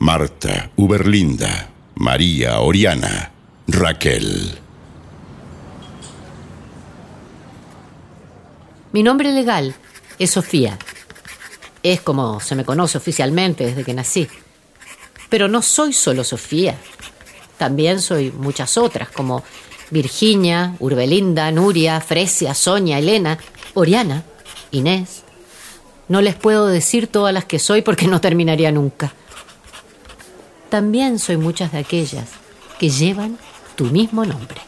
Marta, Uberlinda, María, Oriana, Raquel. Mi nombre legal es Sofía. Es como se me conoce oficialmente desde que nací. Pero no soy solo Sofía. También soy muchas otras, como Virginia, Urbelinda, Nuria, Fresia, Sonia, Elena, Oriana, Inés. No les puedo decir todas las que soy porque no terminaría nunca. También soy muchas de aquellas que llevan tu mismo nombre.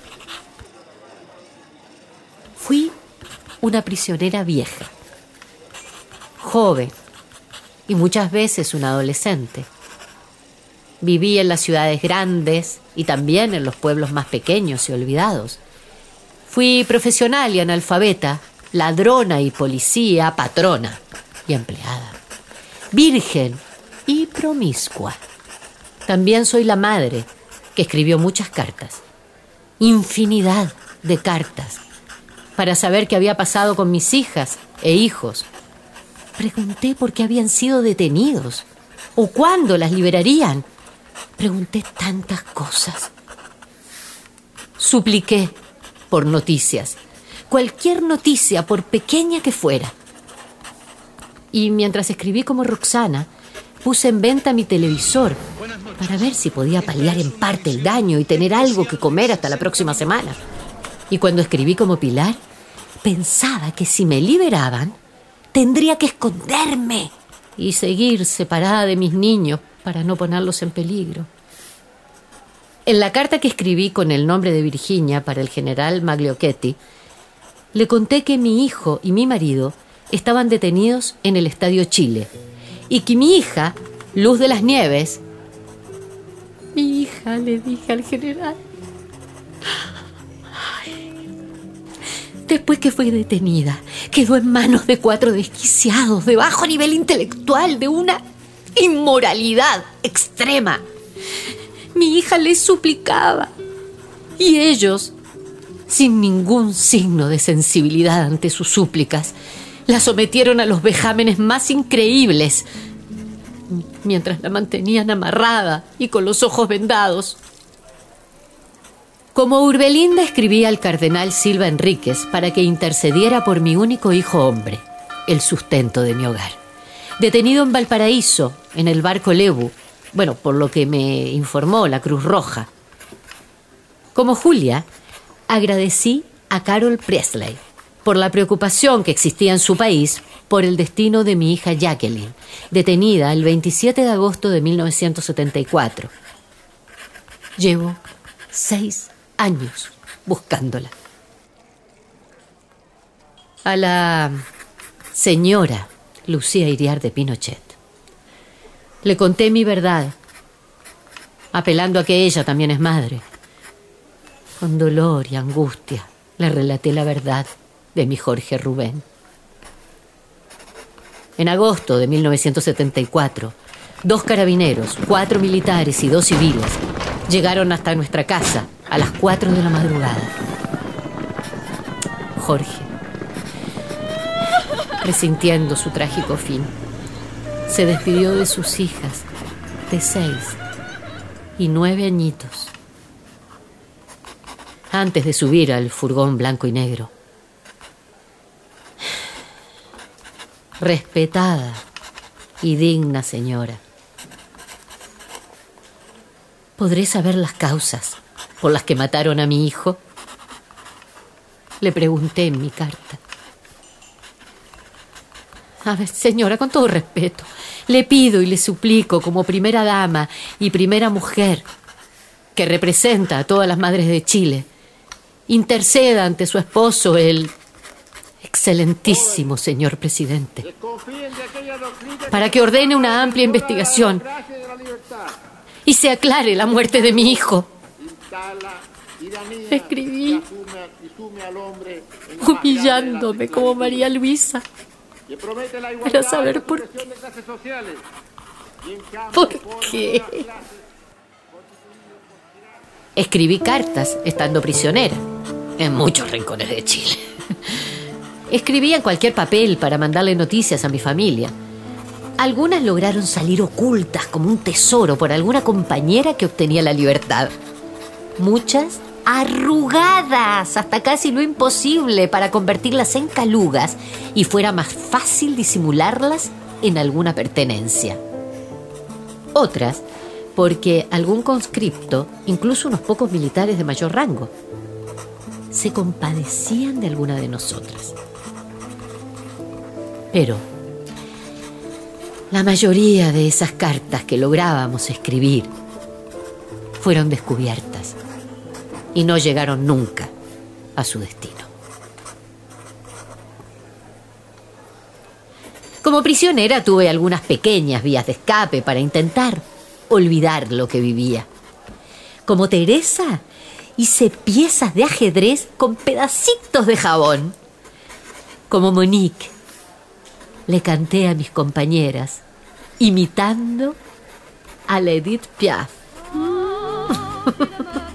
Fui una prisionera vieja, joven y muchas veces una adolescente. Viví en las ciudades grandes y también en los pueblos más pequeños y olvidados. Fui profesional y analfabeta ladrona y policía, patrona y empleada, virgen y promiscua. También soy la madre que escribió muchas cartas, infinidad de cartas, para saber qué había pasado con mis hijas e hijos. Pregunté por qué habían sido detenidos o cuándo las liberarían. Pregunté tantas cosas. Supliqué por noticias cualquier noticia, por pequeña que fuera. Y mientras escribí como Roxana, puse en venta mi televisor para ver si podía paliar en parte el daño y tener algo que comer hasta la próxima semana. Y cuando escribí como Pilar, pensaba que si me liberaban, tendría que esconderme y seguir separada de mis niños para no ponerlos en peligro. En la carta que escribí con el nombre de Virginia para el general Magliocchetti, le conté que mi hijo y mi marido estaban detenidos en el Estadio Chile y que mi hija, Luz de las Nieves, le dije al general, después que fue detenida, quedó en manos de cuatro desquiciados de bajo nivel intelectual, de una inmoralidad extrema. Mi hija les suplicaba y ellos sin ningún signo de sensibilidad ante sus súplicas, la sometieron a los vejámenes más increíbles, mientras la mantenían amarrada y con los ojos vendados. Como Urbelinda escribía al cardenal Silva Enríquez para que intercediera por mi único hijo hombre, el sustento de mi hogar. Detenido en Valparaíso, en el barco Lebu, bueno, por lo que me informó la Cruz Roja. Como Julia, agradecí a Carol Presley por la preocupación que existía en su país por el destino de mi hija Jacqueline, detenida el 27 de agosto de 1974. Llevo seis años buscándola. A la señora Lucía Iriar de Pinochet. Le conté mi verdad, apelando a que ella también es madre. Con dolor y angustia le relaté la verdad de mi Jorge Rubén. En agosto de 1974, dos carabineros, cuatro militares y dos civiles llegaron hasta nuestra casa a las cuatro de la madrugada. Jorge, resintiendo su trágico fin, se despidió de sus hijas de seis y nueve añitos antes de subir al furgón blanco y negro. Respetada y digna señora. ¿Podré saber las causas por las que mataron a mi hijo? Le pregunté en mi carta. A ver, señora, con todo respeto, le pido y le suplico como primera dama y primera mujer que representa a todas las madres de Chile, interceda ante su esposo, el excelentísimo señor presidente, para que ordene una amplia investigación y se aclare la muerte de mi hijo. Escribí humillándome como María Luisa para saber por qué. ¿Por qué? Escribí cartas estando prisionera en muchos rincones de Chile. Escribía en cualquier papel para mandarle noticias a mi familia. Algunas lograron salir ocultas como un tesoro por alguna compañera que obtenía la libertad. Muchas arrugadas hasta casi lo imposible para convertirlas en calugas y fuera más fácil disimularlas en alguna pertenencia. Otras porque algún conscripto, incluso unos pocos militares de mayor rango, se compadecían de alguna de nosotras. Pero la mayoría de esas cartas que lográbamos escribir fueron descubiertas y no llegaron nunca a su destino. Como prisionera tuve algunas pequeñas vías de escape para intentar olvidar lo que vivía. Como Teresa, hice piezas de ajedrez con pedacitos de jabón. Como Monique, le canté a mis compañeras, imitando a la Piaf.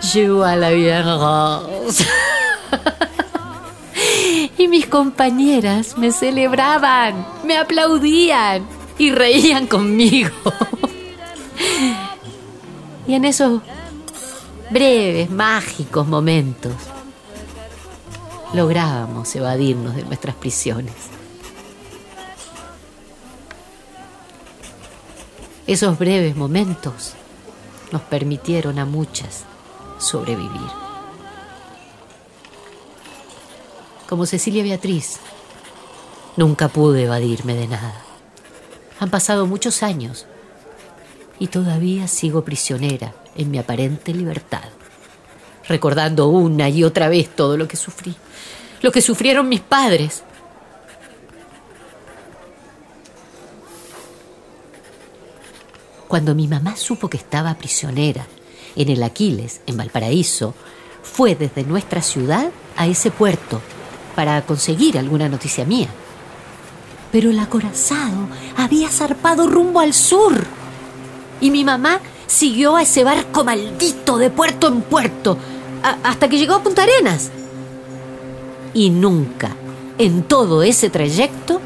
Je vois la rose. y mis compañeras me celebraban, me aplaudían y reían conmigo. y en esos breves, mágicos momentos lográbamos evadirnos de nuestras prisiones. Esos breves momentos nos permitieron a muchas sobrevivir. Como Cecilia Beatriz, nunca pude evadirme de nada. Han pasado muchos años y todavía sigo prisionera en mi aparente libertad, recordando una y otra vez todo lo que sufrí, lo que sufrieron mis padres, Cuando mi mamá supo que estaba prisionera en el Aquiles, en Valparaíso, fue desde nuestra ciudad a ese puerto para conseguir alguna noticia mía. Pero el acorazado había zarpado rumbo al sur y mi mamá siguió a ese barco maldito de puerto en puerto hasta que llegó a Punta Arenas. Y nunca, en todo ese trayecto,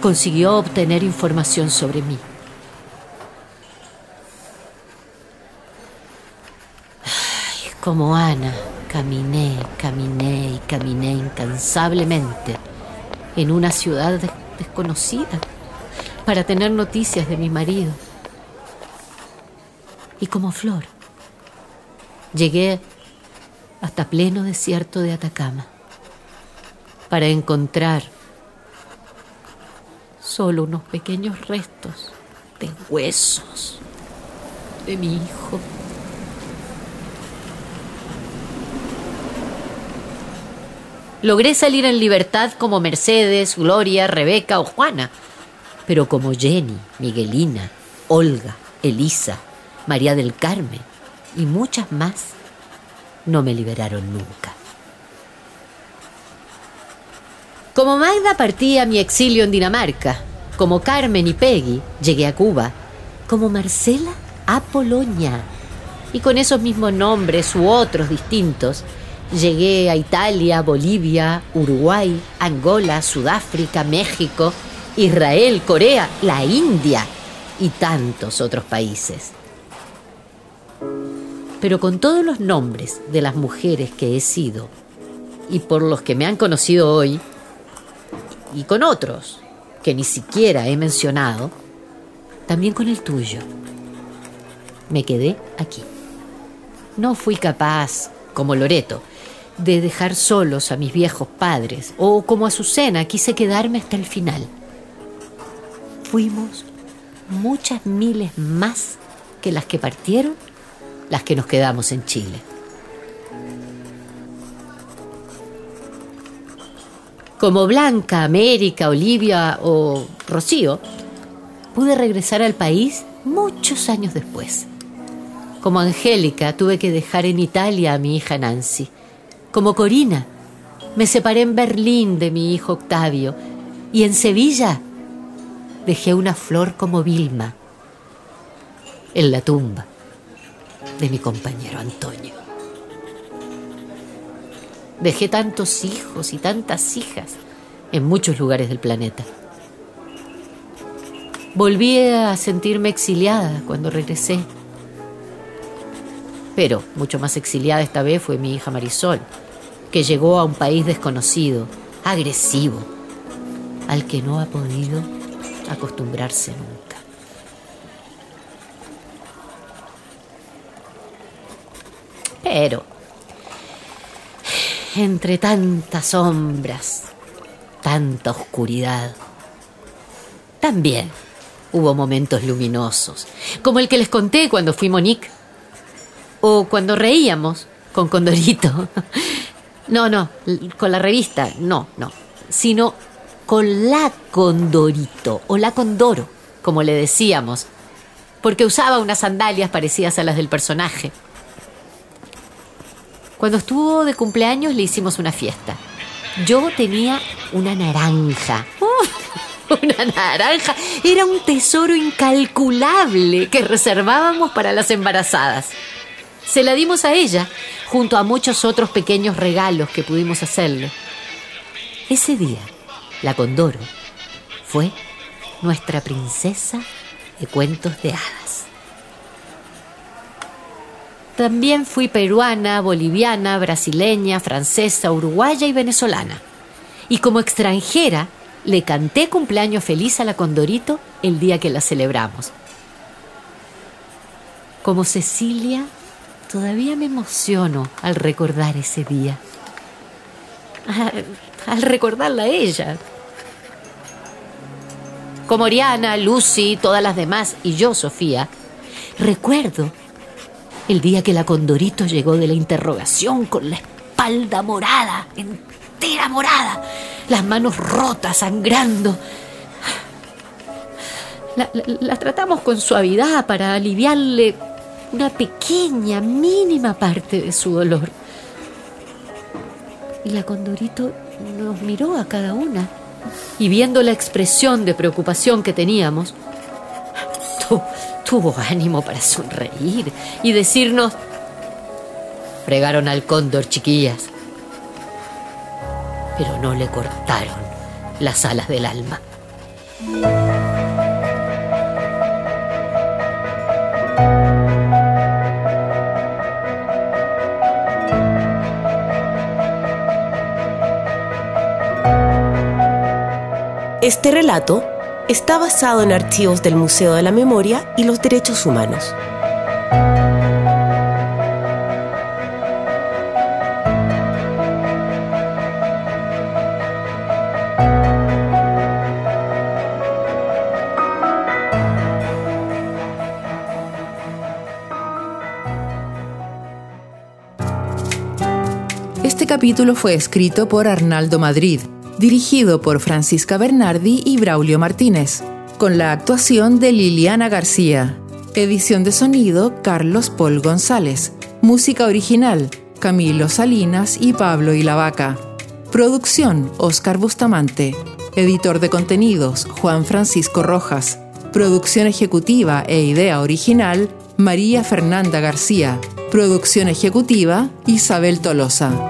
consiguió obtener información sobre mí. Como Ana, caminé, caminé y caminé incansablemente en una ciudad desconocida para tener noticias de mi marido. Y como flor, llegué hasta pleno desierto de Atacama para encontrar solo unos pequeños restos de huesos de mi hijo. Logré salir en libertad como Mercedes, Gloria, Rebeca o Juana, pero como Jenny, Miguelina, Olga, Elisa, María del Carmen y muchas más, no me liberaron nunca. Como Magda partí a mi exilio en Dinamarca, como Carmen y Peggy llegué a Cuba, como Marcela a Polonia, y con esos mismos nombres u otros distintos, Llegué a Italia, Bolivia, Uruguay, Angola, Sudáfrica, México, Israel, Corea, la India y tantos otros países. Pero con todos los nombres de las mujeres que he sido y por los que me han conocido hoy, y con otros que ni siquiera he mencionado, también con el tuyo, me quedé aquí. No fui capaz, como Loreto, de dejar solos a mis viejos padres, o como Azucena quise quedarme hasta el final. Fuimos muchas miles más que las que partieron, las que nos quedamos en Chile. Como Blanca, América, Olivia o Rocío, pude regresar al país muchos años después. Como Angélica tuve que dejar en Italia a mi hija Nancy. Como Corina, me separé en Berlín de mi hijo Octavio. Y en Sevilla dejé una flor como Vilma en la tumba de mi compañero Antonio. Dejé tantos hijos y tantas hijas en muchos lugares del planeta. Volví a sentirme exiliada cuando regresé. Pero mucho más exiliada esta vez fue mi hija Marisol, que llegó a un país desconocido, agresivo, al que no ha podido acostumbrarse nunca. Pero, entre tantas sombras, tanta oscuridad, también hubo momentos luminosos, como el que les conté cuando fui Monique, o cuando reíamos con Condorito. No, no, con la revista, no, no, sino con la Condorito o la Condoro, como le decíamos, porque usaba unas sandalias parecidas a las del personaje. Cuando estuvo de cumpleaños le hicimos una fiesta. Yo tenía una naranja. una naranja. Era un tesoro incalculable que reservábamos para las embarazadas. Se la dimos a ella, junto a muchos otros pequeños regalos que pudimos hacerle. Ese día, la Condoro fue nuestra princesa de cuentos de hadas. También fui peruana, boliviana, brasileña, francesa, uruguaya y venezolana. Y como extranjera, le canté cumpleaños feliz a la Condorito el día que la celebramos. Como Cecilia Todavía me emociono al recordar ese día. Al, recordarla a ella. Como Oriana, Lucy, todas las demás y yo, Sofía, recuerdo el día que la Condorito llegó de la interrogación con la espalda morada, entera morada, las manos rotas, sangrando. la tratamos con suavidad para aliviarle una pequeña, mínima parte de su dolor. Y la Condorito nos miró a cada una y viendo la expresión de preocupación que teníamos, tuvo ánimo para sonreír y decirnos, fregaron al cóndor, chiquillas, pero no le cortaron las alas del alma. Este relato está basado en archivos del Museo de la Memoria y los Derechos Humanos. Este capítulo fue escrito por Arnaldo Madrid dirigido por Francisca Bernardi y Braulio Martínez, con la actuación de Liliana García. Edición de sonido Carlos Paul González. Música original Camilo Salinas y Pablo Ilavaca. Producción Oscar Bustamante. Editor de contenidos Juan Francisco Rojas. Producción ejecutiva e idea original María Fernanda García. Producción ejecutiva Isabel Tolosa.